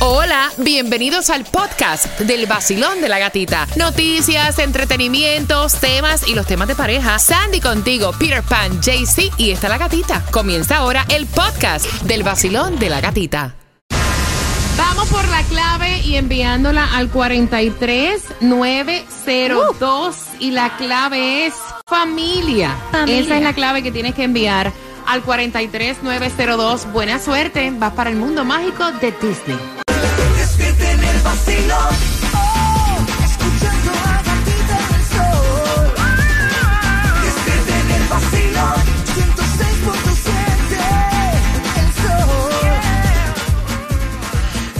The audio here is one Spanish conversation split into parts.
Hola, bienvenidos al podcast del vacilón de la gatita. Noticias, entretenimientos, temas y los temas de pareja. Sandy contigo, Peter Pan, JC y está la gatita. Comienza ahora el podcast del vacilón de la gatita. Vamos por la clave y enviándola al 43902 y la clave es familia. Familia. Esa es la clave que tienes que enviar al 43902. Buena suerte, vas para el mundo mágico de Disney. Vacilón.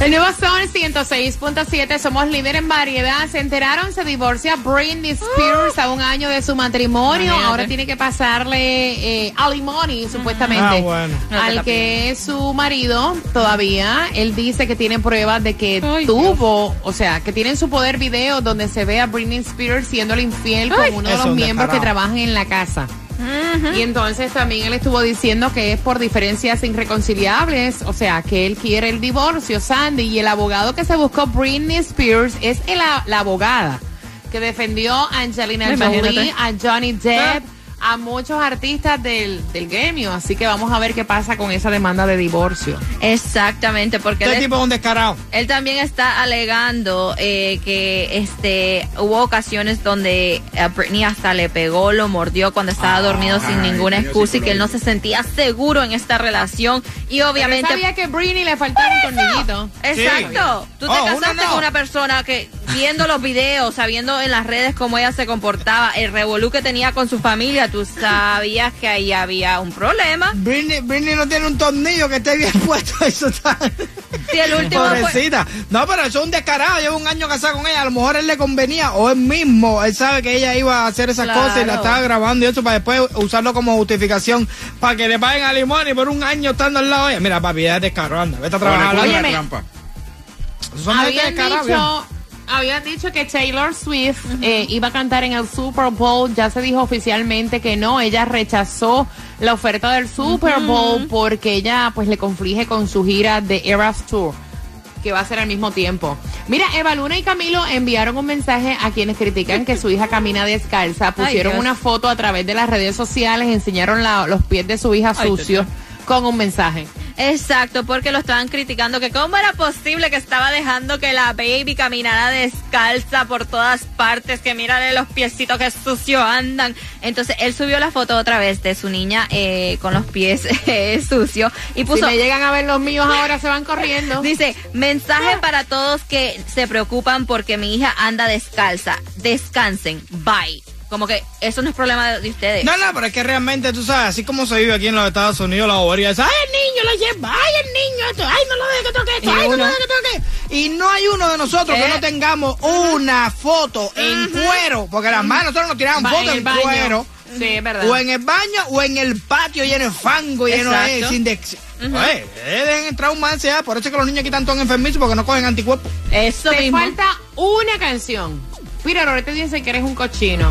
El nuevo Sol 106.7, somos líder en variedad. Se enteraron, se divorcia Britney Spears a un año de su matrimonio. Imagínate. Ahora tiene que pasarle eh, alimony, supuestamente, Ah, bueno. al que es su marido todavía. Él dice que tiene pruebas de que Ay, tuvo, o sea, que tienen su poder video donde se ve a Britney Spears siendo infiel Ay, con uno de los miembros que trabajan en la casa. Y entonces también él estuvo diciendo que es por diferencias irreconciliables, o sea, que él quiere el divorcio, Sandy, y el abogado que se buscó Britney Spears es el- la abogada que defendió a Angelina. Jolie, a Johnny Depp, a muchos artistas del, del gremio, así que vamos a ver qué pasa con esa demanda de divorcio. Exactamente, porque Este él, tipo es un descarado. él también está alegando eh, que este hubo ocasiones donde a Britney hasta le pegó, lo mordió cuando estaba dormido sin ninguna excusa y que él no se sentía seguro en esta relación y obviamente Pero él sabía que Britney le faltaba un tornillito. Exacto. Tú te Oh, casaste uno no. con una persona que viendo los videos, sabiendo en las redes cómo ella se comportaba, el revolú que tenía con su familia, tú sabías que ahí había un problema. Britney, Britney no tiene un tornillo que esté bien puesto. Eso está. Si el último fue- Pobrecita. No, pero eso es un descarado. Lleva un año casado con ella. A lo mejor él le convenía. O él mismo. Él sabe que ella iba a hacer esas Claro. cosas y la estaba grabando y eso para después usarlo como justificación. Para que le paguen a limón y por un año estando al lado de ella. Mira, papi, ya es descarado. Anda, vete a trabajar. Óyeme, Óyeme, trampa. habían dicho, habían dicho que Taylor Swift eh, iba a cantar en el Super Bowl. Ya se dijo oficialmente que no. Ella rechazó la oferta del Super Bowl porque ella pues le conflige con su gira de Eras Tour que va a ser al mismo tiempo. Mira, Eva Luna y Camilo enviaron un mensaje a quienes critican que su hija camina descalza. Pusieron una foto a través de las redes sociales, enseñaron la- los pies de su hija Ay, sucios con un mensaje. Exacto, porque lo estaban criticando, que cómo era posible que estaba dejando que la baby caminara descalza por todas partes, que mírale los piecitos que sucio andan. Entonces él subió la foto otra vez de su niña eh, con los pies eh, sucios y Si puso... me llegan a ver los míos ahora se van corriendo. Dice, mensaje para todos que se preocupan porque mi hija anda descalza. Descansen. Bye. Como que eso no es problema de, de ustedes. No, no, pero es que realmente, tú sabes, así como se vive aquí en los Estados Unidos, la bobería es, ay, el niño lo lleva, ay, el niño esto, ay, no lo deje que toque esto, ay, no lo deje que toque. Y no hay uno de nosotros que Eh. no tengamos una foto en cuero, porque las manos nosotros nos tiramos Va fotos en, cuero, Sí, es verdad. o en el baño, o en el patio lleno de fango, lleno de, sin de, Oye, eh, dejen entrar un man, sea, por eso es que los niños aquí están todos enfermizos, porque no cogen anticuerpos. Eso Te mismo. falta una canción. Mira, ahorita dicen que eres un cochino.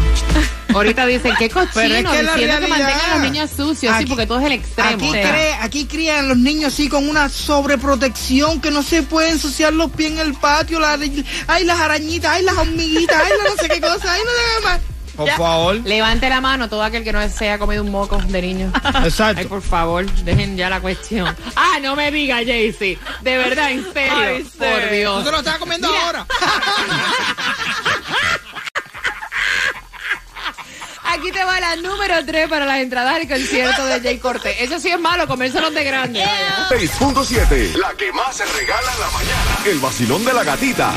Ahorita dicen que cochino, Pero es que la diciendo que realidad- mantengan a los niños sucios, sí, porque todo es el extremo. Aquí, o sea. cree- aquí crían los niños así con una sobreprotección que no se pueden ensuciar los pies en el patio. La, ay, las arañitas, ay, las hormiguitas, ay, la no sé qué cosa, ay, no sé qué más. Por Ya. favor. Levante la mano todo aquel que no se haya comido un moco de niño. Exacto. Ay, por favor, dejen ya la cuestión. Ah, no me diga, Jaycee. De verdad, en serio. Ay, sí. por Tú Dios. te lo estás comiendo ahora. Aquí te va la número 3 para las entradas al concierto de Jay Cortés. Eso sí es malo, comérselos de grande. vaya. 6.7, la que más se regala en la mañana. El vacilón de la gatita.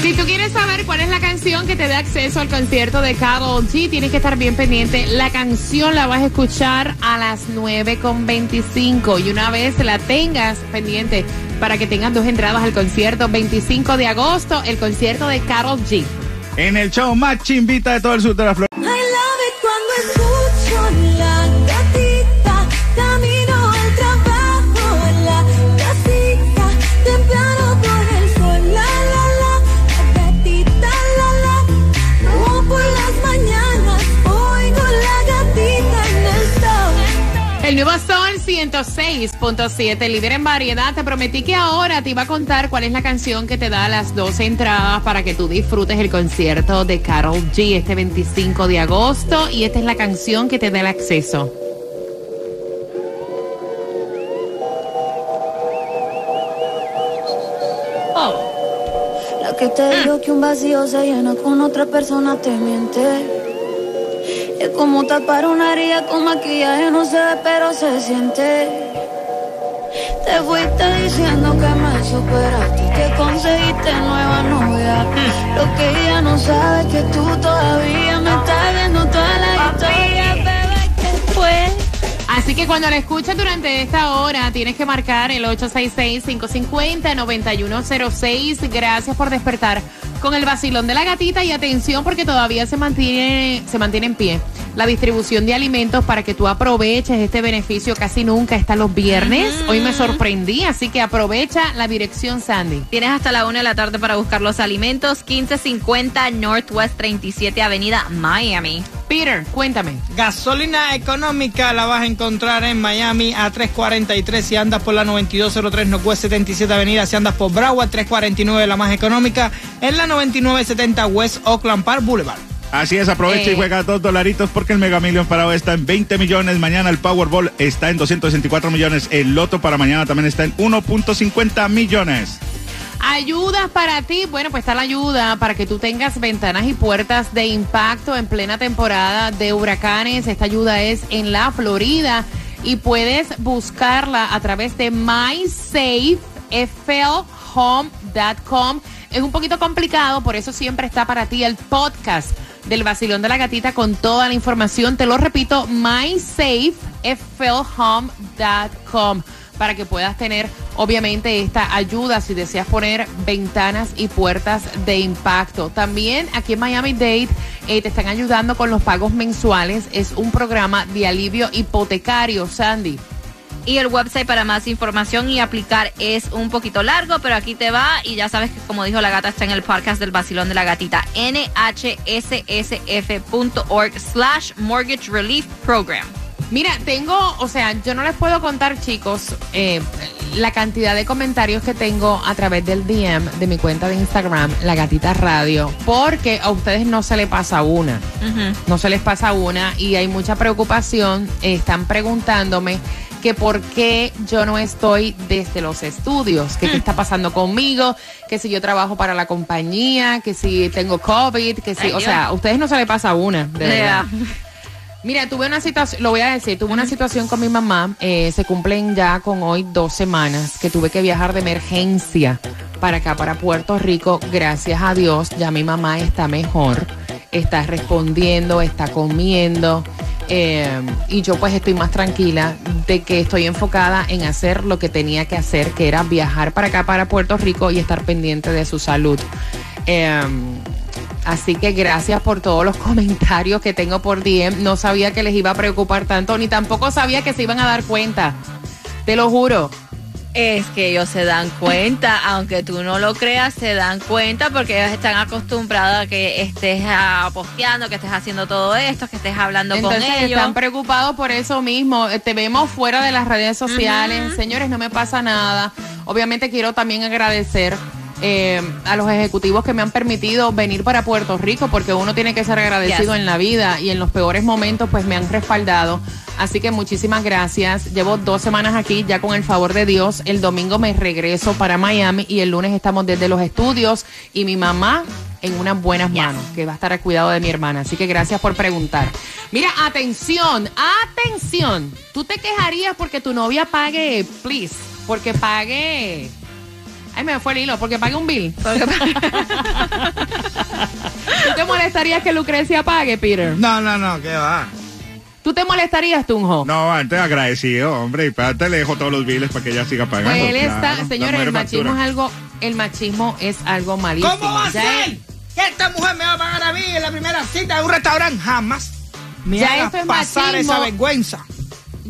Si tú quieres saber cuál es la canción que te da acceso al concierto de Karol G, tienes que estar bien pendiente. La canción la vas a escuchar a las 9.25 y una vez la tengas pendiente para que tengas dos entradas al concierto 25 de agosto, el concierto de Karol G. En el show más chimbita de todo el sur de la Florida. 106.7, líder en variedad. Te prometí que ahora te iba a contar cuál es la canción que te da las dos entradas para que tú disfrutes el concierto de Carol G este 25 de agosto. Y esta es la canción que te da el acceso. La que te dijo que un vacío se llena con otra persona te miente. Es como tapar una herida con maquillaje, no se ve, pero se siente. Te fuiste diciendo que me superaste, que conseguiste nueva novia. Lo que ella no sabe es que tú todavía me estás viendo toda la historia, bebé. ¿Qué fue? Así que cuando la escuches durante esta hora, tienes que marcar el 866-550-9106. Gracias por despertar con el vacilón de la gatita y atención porque todavía se mantiene, se mantiene en pie la distribución de alimentos para que tú aproveches este beneficio. Casi nunca está los viernes. Hoy me sorprendí, así que aprovecha la dirección Sandy. Tienes hasta la una de la tarde para buscar los alimentos. 1550 Northwest 37 Avenida, Miami. Peter, cuéntame. Gasolina económica la vas a encontrar en Miami a 343 si andas por la 9203 Northwest 77 Avenida, si andas por Broward 349 la más económica, en la 9970 West Oakland Park Boulevard. Así es, aprovecha Eh. y juega dos dolaritos porque el Mega Million para hoy está en 20 millones. Mañana el Powerball está en 264 millones. El Loto para mañana también está en 1.50 millones. Ayudas para ti. Bueno, pues está la ayuda para que tú tengas ventanas y puertas de impacto en plena temporada de huracanes. Esta ayuda es en la Florida y puedes buscarla a través de mysafeflhome.com. Es un poquito complicado, por eso siempre está para ti el podcast del vacilón de la gatita con toda la información. Te lo repito, mysafeflhome.com para que puedas tener obviamente esta ayuda si deseas poner ventanas y puertas de impacto. También aquí en Miami Dade eh, te están ayudando con los pagos mensuales. Es un programa de alivio hipotecario, Sandy. Y el website para más información y aplicar es un poquito largo, pero aquí te va. Y ya sabes que, como dijo la gata, está en el podcast del vacilón de la gatita. nhssf.org slash mortgage relief program. Mira, tengo, o sea, yo no les puedo contar, chicos, eh, la cantidad de comentarios que tengo a través del DM de mi cuenta de Instagram, La Gatita Radio, porque a ustedes no se les pasa una. No se les pasa una y hay mucha preocupación. Eh, están preguntándome que por qué yo no estoy desde los estudios, que qué está pasando conmigo, que si yo trabajo para la compañía, que si tengo COVID, que si, Ay, o Dios. sea, a ustedes no se les pasa una, de verdad. Mira, tuve una situación, lo voy a decir, tuve una situación con mi mamá, eh, se cumplen ya con hoy dos semanas que tuve que viajar de emergencia para acá, para Puerto Rico. Gracias a Dios, ya mi mamá está mejor, está respondiendo, está comiendo. Eh, y yo pues estoy más tranquila de que estoy enfocada en hacer lo que tenía que hacer, que era viajar para acá, para Puerto Rico y estar pendiente de su salud. Eh, Así que gracias por todos los comentarios que tengo por DM. No sabía que les iba a preocupar tanto, ni tampoco sabía que se iban a dar cuenta. Te lo juro. Es que ellos se dan cuenta, aunque tú no lo creas, se dan cuenta porque ellos están acostumbrados a que estés ah, posteando, que estés haciendo todo esto, que estés hablando Entonces con ellos. están preocupados por eso mismo. Eh, Te vemos fuera de las redes sociales. Señores, no me pasa nada. Obviamente quiero también agradecer eh, a los ejecutivos que me han permitido venir para Puerto Rico porque uno tiene que ser agradecido Yes. en la vida y en los peores momentos pues me han respaldado. Así que muchísimas gracias. Llevo dos semanas aquí ya con el favor de Dios. El domingo me regreso para Miami y el lunes estamos desde los estudios y mi mamá en unas buenas manos, que va a estar al cuidado de mi hermana. Así que gracias por preguntar. Mira, atención, atención. Tú te quejarías porque tu novia pague, please, porque pague. Ay, me fue el hilo, porque pague un bill. ¿Tú te molestarías que Lucrecia pague, Peter? No, no, no, ¿qué va? ¿Tú te molestarías, Tunjo? No, antes agradecido, hombre, y espérate, le dejo todos los biles para que ella siga pagando. Pues él está, claro, señores, el machismo factura. es algo, el machismo es algo malísimo. ¿Cómo va a Ya ser? Que esta mujer me va a pagar a mí en la primera cita de un restaurante. Jamás. Me Ya esto es pasar machismo. esa vergüenza.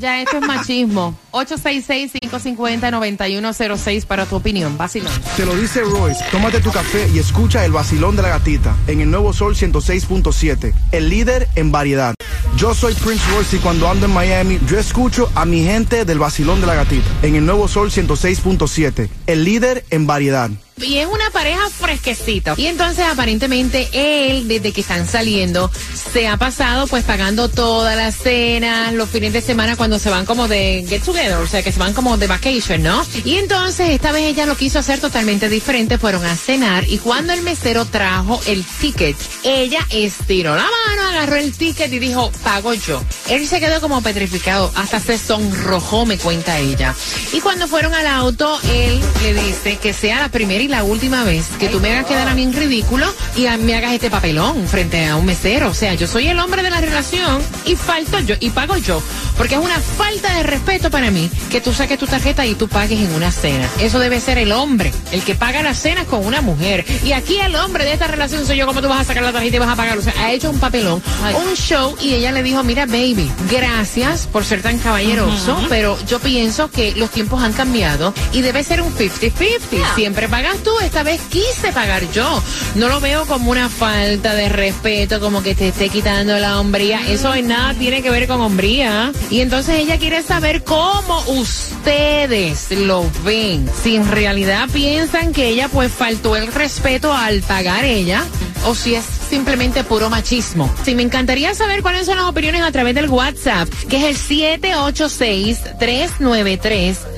Ya esto es machismo. 866-550-9106 para tu opinión. Vacilón. Te lo dice Royce, tómate tu café y escucha el vacilón de la gatita en el nuevo Sol 106.7, el líder en variedad. Yo soy Prince Royce y cuando ando en Miami, yo escucho a mi gente del vacilón de la gatita en el nuevo Sol 106.7, el líder en variedad. Y es una pareja fresquecita. Y entonces aparentemente él, desde que están saliendo, se ha pasado pues pagando todas las cenas, los fines de semana cuando se van como de get together, o sea que se van como de vacation, ¿no? Y entonces esta vez ella lo quiso hacer totalmente diferente, fueron a cenar y cuando el mesero trajo el ticket, ella estiró la mano, agarró el ticket y dijo, pago yo. Él se quedó como petrificado, hasta se sonrojó, me cuenta ella. Y cuando fueron al auto, él le dice que sea la primera y la última vez que tú me hagas quedar a mí en ridículo y a- me hagas este papelón frente a un mesero. O sea, yo soy el hombre de la relación y falto yo y pago yo. Porque es una falta de respeto para mí que tú saques tu tarjeta y tú pagues en una cena. Eso debe ser el hombre, el que paga las cenas con una mujer. Y aquí el hombre de esta relación soy yo, como tú vas a sacar la tarjeta y vas a pagar. O sea, ha hecho un papelón, un show y ella le dijo, mira, baby, gracias por ser tan caballeroso, pero yo pienso que los tiempos han cambiado y debe ser un 50-50. Siempre pagas tú, esta vez quise pagar yo. No lo veo como una falta de respeto, como que te esté quitando la hombría. Eso en nada tiene que ver con hombría. Y entonces ella quiere saber cómo ustedes lo ven. Si en realidad piensan que ella pues faltó el respeto al pagar ella o si es simplemente puro machismo. Sí, me encantaría saber cuáles son las opiniones a través del WhatsApp, que es el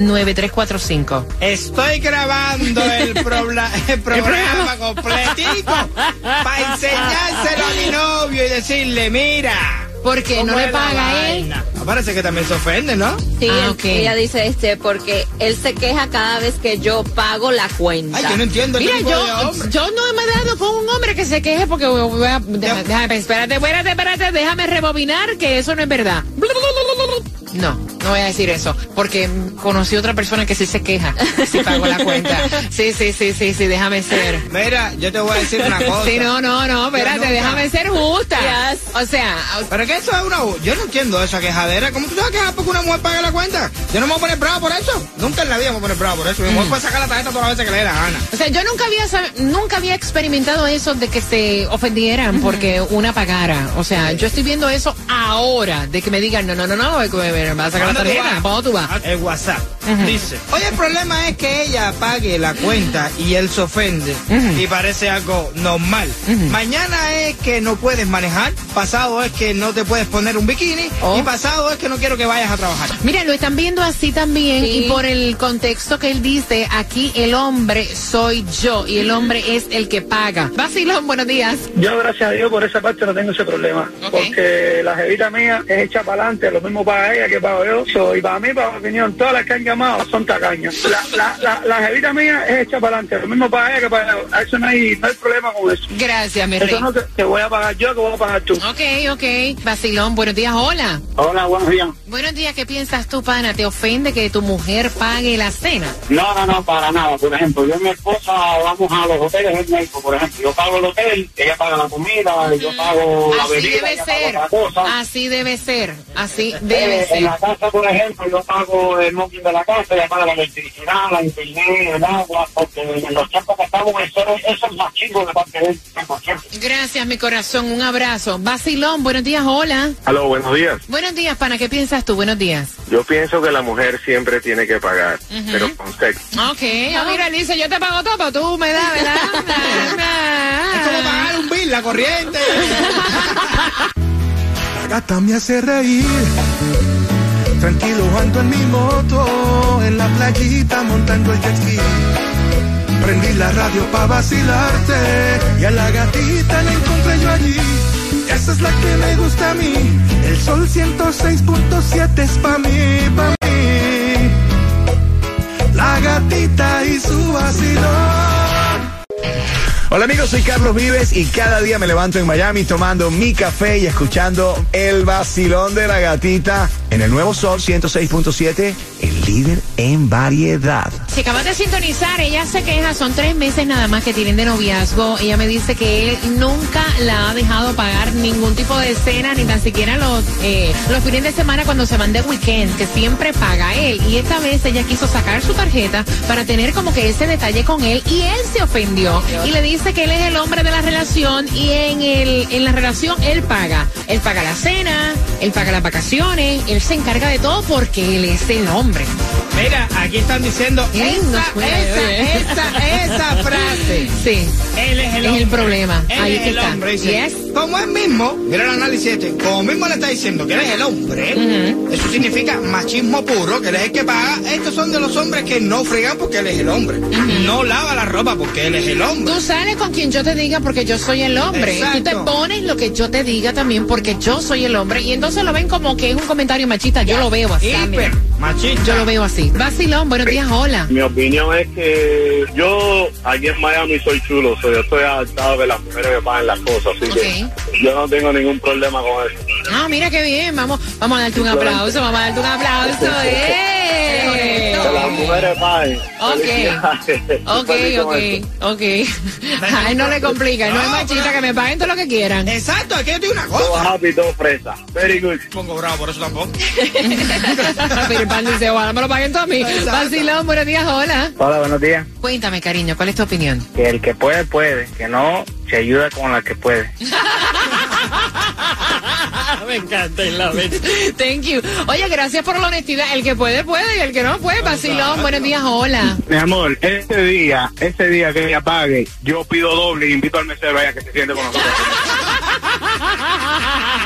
786-393-9345. Estoy grabando el, probla- el programa completico para enseñárselo a mi novio y decirle, mira. Porque no ¿cómo le paga él. vaina? Ah, Parece que también se ofende, ¿no? Sí, Ah, ella dice este porque él se queja cada vez que yo pago la cuenta. Ay, yo no entiendo el Mira, tipo yo, yo no me he dado con un hombre que se queje porque voy a, déjame, déjame, espérate, espérate, espérate, déjame rebobinar que eso no es verdad. No, no voy a decir eso, porque mm, conocí otra persona que sí se queja si pago la cuenta. Sí, sí, sí, sí, sí, déjame ser. Mira, yo te voy a decir una cosa. Sí, no, no, no, espérate, nunca- déjame ser justa. Yes. O sea, Pero que eso es una... Yo no entiendo esa quejadera. ¿Cómo tú te vas a quejar porque una mujer pague la cuenta? Yo no me voy a poner bravo por eso. Nunca en la vida me voy a poner bravo por eso. Mi Mm. mujer puede sacar la tarjeta todas las veces que le dé la gana. O sea, yo nunca había sab- nunca había experimentado eso de que se ofendieran porque una pagara. O sea, yo estoy viendo eso ahora, de que me digan, no, no, no, no, que me, me vas a sacar la ¿Dónde tú tarjeta. vas? ¿Cuándo tú vas? El WhatsApp. Dice, oye, el problema es que ella pague la cuenta y él se ofende y parece algo normal. Mañana es que no puedes manejar, pasado es que no te puedes poner un bikini Oh. y pasado es que no quiero que vayas a trabajar. Mira, lo están viendo así también Sí. y por el contexto que él dice, aquí el hombre soy yo y el hombre es el que paga. Vacilón, buenos días. Yo, gracias a Dios, por esa parte no tengo ese problema. Porque la jevita mía es hecha para adelante, lo mismo paga ella que pago yo. So, y para mí, para mi opinión, todas las que han llamado son tacañas. La, la, la, la jevita mía es hecha para adelante, lo mismo paga ella que paga yo. A Eso no hay, no hay problema con eso. Gracias, mi rey. Eso no que, que voy a pagar yo, que voy a pagar tú. Ok, ok. Vacilón, buenos días, hola. Hola, buenos días. Buenos días, ¿qué piensas tú, pana? ¿Te ofende que tu mujer pague la cena? No, no, no, para nada. Por ejemplo, yo y mi esposa vamos a los hoteles en México, por ejemplo. Yo pago el hotel, ella paga la comida, yo pago la Así bebida, debe ella ser. cosa. Así debe ser. Así debe Eh, en la ser. casa, por ejemplo, yo pago el móvil de la casa, ya paga la electricidad, la internet, el agua, porque en los tiempos que estamos, eso, eso es machismo de parte de él, 100%. Gracias, mi corazón. Un abrazo. Vacilón, buenos días, hola. Aló, buenos días. Buenos días, pana. ¿Qué piensas tú? Buenos días. Yo pienso que la mujer siempre tiene que pagar, pero con sexo. Ok. Ah, mira, dice, yo te pago todo, pero tú me das, ¿verdad? Es como pagar un bill, la corriente. La gata me hace reír. Tranquilo ando en mi moto, en la playita montando el jet ski. Prendí la radio pa' vacilarte y a la gatita la encontré yo allí. Esa es la que me gusta a mí. El sol 106.7 es pa' mí, pa' mí. La gatita y su vacilón. Hola amigos, soy Carlos Vives y cada día me levanto en Miami tomando mi café y escuchando el vacilón de la gatita en el nuevo Sol 106.7, el líder en variedad. Si acabas de sintonizar, ella se queja, son tres meses nada más que tienen de noviazgo. Ella me dice que él nunca la ha dejado pagar ningún tipo de cena, ni tan siquiera los, eh, los fines de semana cuando se van de weekend, que siempre paga él. Y esta vez ella quiso sacar su tarjeta para tener como que ese detalle con él y él se ofendió y le dice que él es el hombre de la relación y en, el, en la relación él paga. Él paga la cena, él paga las vacaciones, él se encarga de todo porque él es el hombre. Mira, aquí están diciendo esa, esa, oye. esa, esa frase. Sí. Él es el Es hombre. el problema. Él Ahí es que el está. hombre. Dice, Yes. Como él mismo, mira el análisis este, como mismo le está diciendo que él es el hombre, eso significa machismo puro, que él es el que paga. Estos son de los hombres que no fregan porque él es el hombre. No lava la ropa porque él es el hombre. Tú sales con quien yo te diga porque yo soy el hombre. Y tú te Exacto. pones lo que yo te diga también porque yo soy el hombre. Y entonces lo ven como que es un comentario machista. Yo lo veo así. Hiper, machista. Yo lo veo así. Vacilón, buenos días, hola. Mi opinión es que yo aquí en Miami soy chulo, so yo estoy adaptado que las mujeres me paguen las cosas, así que yo no tengo ningún problema con eso. Ah, mira qué bien. Vamos, vamos a darte un aplauso. Vamos a darte un aplauso. ¡Eh! Que las mujeres paguen. Ok. Ok, ok, ok. A él no le complica, no es machista, que me paguen todo lo que quieran. Exacto, aquí yo te digo una Todo cosa. happy, todo fresa. Very good. Pongo bravo por eso tampoco. Pero Pan dice, ojalá me lo paguen todo a mí. Vacilón, buenos días, hola. Hola, buenos días. Cuéntame, cariño, ¿cuál es tu opinión? Que el que puede, puede. Que no, se ayuda con la que puede. Me encanta el love Thank you. Oye, gracias por la honestidad. El que puede, puede, y el que no puede, vacilón. Buenos días, hola. Mi amor, ese día, ese día que ella pague, yo pido doble y invito al mesero allá que se siente con nosotros.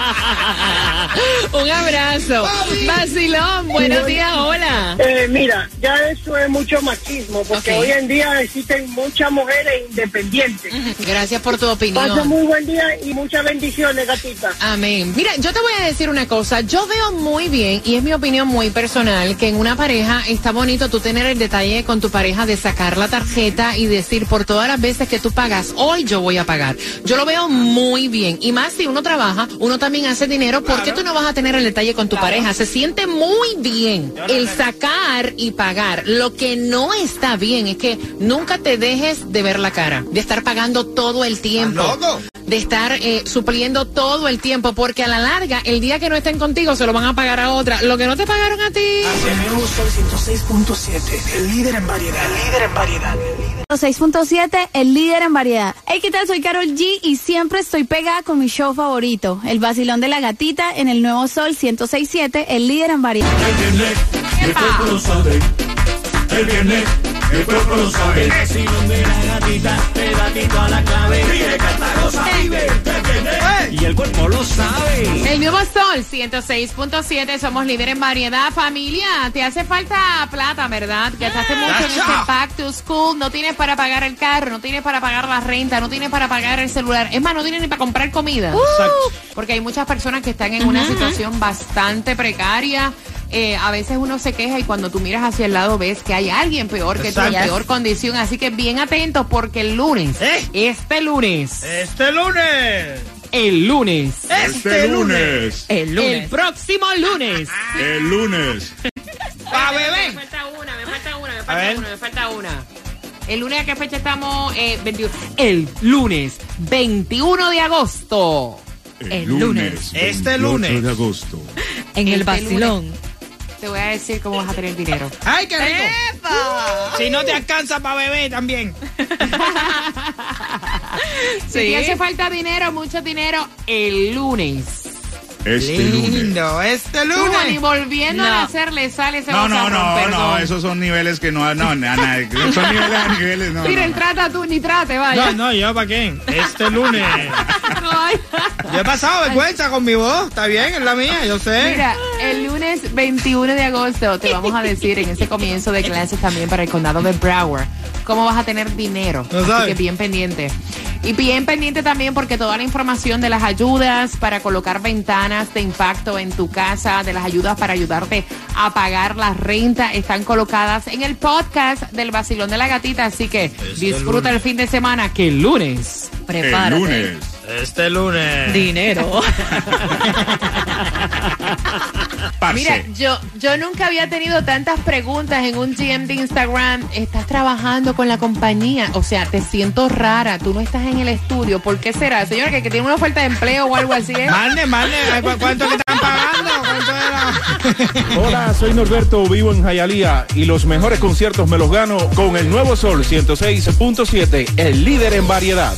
Un abrazo. Vacilón, buenos días, hola. Eh, mira, ya eso es mucho machismo, porque hoy en día existen muchas mujeres independientes. Gracias por tu Pasa opinión. muy buen día y muchas bendiciones, gatita. Amén. Mira, yo te voy a decir una cosa. Yo veo muy bien, y es mi opinión muy personal, que en una pareja está bonito tú tener el detalle con tu pareja de sacar la tarjeta y decir por todas las veces que tú pagas, hoy yo voy a pagar. Yo lo veo muy bien. Y más si uno trabaja, uno también hace dinero, ¿por qué tú no vas a tener el detalle con tu pareja? Se siente muy bien el sacar y pagar. Lo que no está bien es que nunca te dejes de ver la cara, de estar pagando todo el tiempo loco? de estar eh, supliendo todo el tiempo, porque a la larga, el día que no estén contigo, se lo van a pagar a otra. Lo que no te pagaron a ti. El Sol 106.7, el líder en variedad, el líder en variedad. 6.7, el líder en variedad. Hey, ¿qué tal? Soy Carol G y siempre estoy pegada con mi show favorito, El Vacilón de la Gatita en el Nuevo Sol 106.7, el líder en variedad. El cuerpo lo sabe. El viernes, el cuerpo lo sabe. El vacilón de la gatita, te da tito a la clave. Vive, canta, goza, vive. El cuerpo lo sabe. El nuevo Sol 106.7, somos líder en variedad. Familia, te hace falta plata, ¿verdad? Gastaste mucho en este back to school, no tienes para pagar el carro, no tienes para pagar la renta, no tienes para pagar el celular. Es más, no tienes ni para comprar comida. Porque hay muchas personas que están en una situación bastante precaria. Eh, a veces uno se queja y cuando tú miras hacia el lado ves que hay alguien peor que tú, en Exacto. peor condición. Así que bien atentos porque el lunes, ¿Eh? este lunes, Este lunes. El lunes, Este lunes. el lunes, el próximo lunes. El lunes. Pa' Me bebé. falta una, me falta una, me falta una, me falta una. El lunes, ¿a qué fecha estamos? Eh, 21. El lunes, 21 de agosto. El lunes. Este 28 lunes. de agosto. En el Este vacilón. Te voy a decir cómo vas a tener dinero. ¡Ay, qué rico! Si no te alcanza para beber también. Si te hace falta dinero, mucho dinero, el lunes. Este lunes. Lindo, este Tú, ni lunes. volviendo No. a nacerle sale ese No, no, no, no, esos son niveles que no, no, na- na- son niveles a niveles, no. Miren, no. trata tú, ni trate, vaya. No, no, yo para qué. Este lunes. Ay. Yo he pasado vergüenza con mi voz. Está bien, es la mía, yo sé. Mira, el lunes 21 de agosto te vamos a decir en ese comienzo de clases también para el condado de Broward cómo vas a tener dinero. No Así sabes. que bien pendiente. Y bien pendiente también porque toda la información de las ayudas para colocar ventanas de impacto en tu casa, de las ayudas para ayudarte a pagar la renta, están colocadas en el podcast del Vacilón de la Gatita. Así que disfruta el fin de semana que el lunes. El Prepárate. lunes. Este lunes. Dinero. Mira, yo, yo nunca había tenido tantas preguntas en un GM de Instagram. Estás trabajando con la compañía. O sea, te siento rara. Tú no estás en el estudio. ¿Por qué será? Señora, que, que tiene una oferta de empleo o algo así. ¿eh? Mande, mande. ¿cu- ¿Cuánto que están pagando? ¿Cuánto era? Hola, soy Norberto, vivo en Jayalía y los mejores conciertos me los gano con el Nuevo Sol 106.7, el líder en variedad.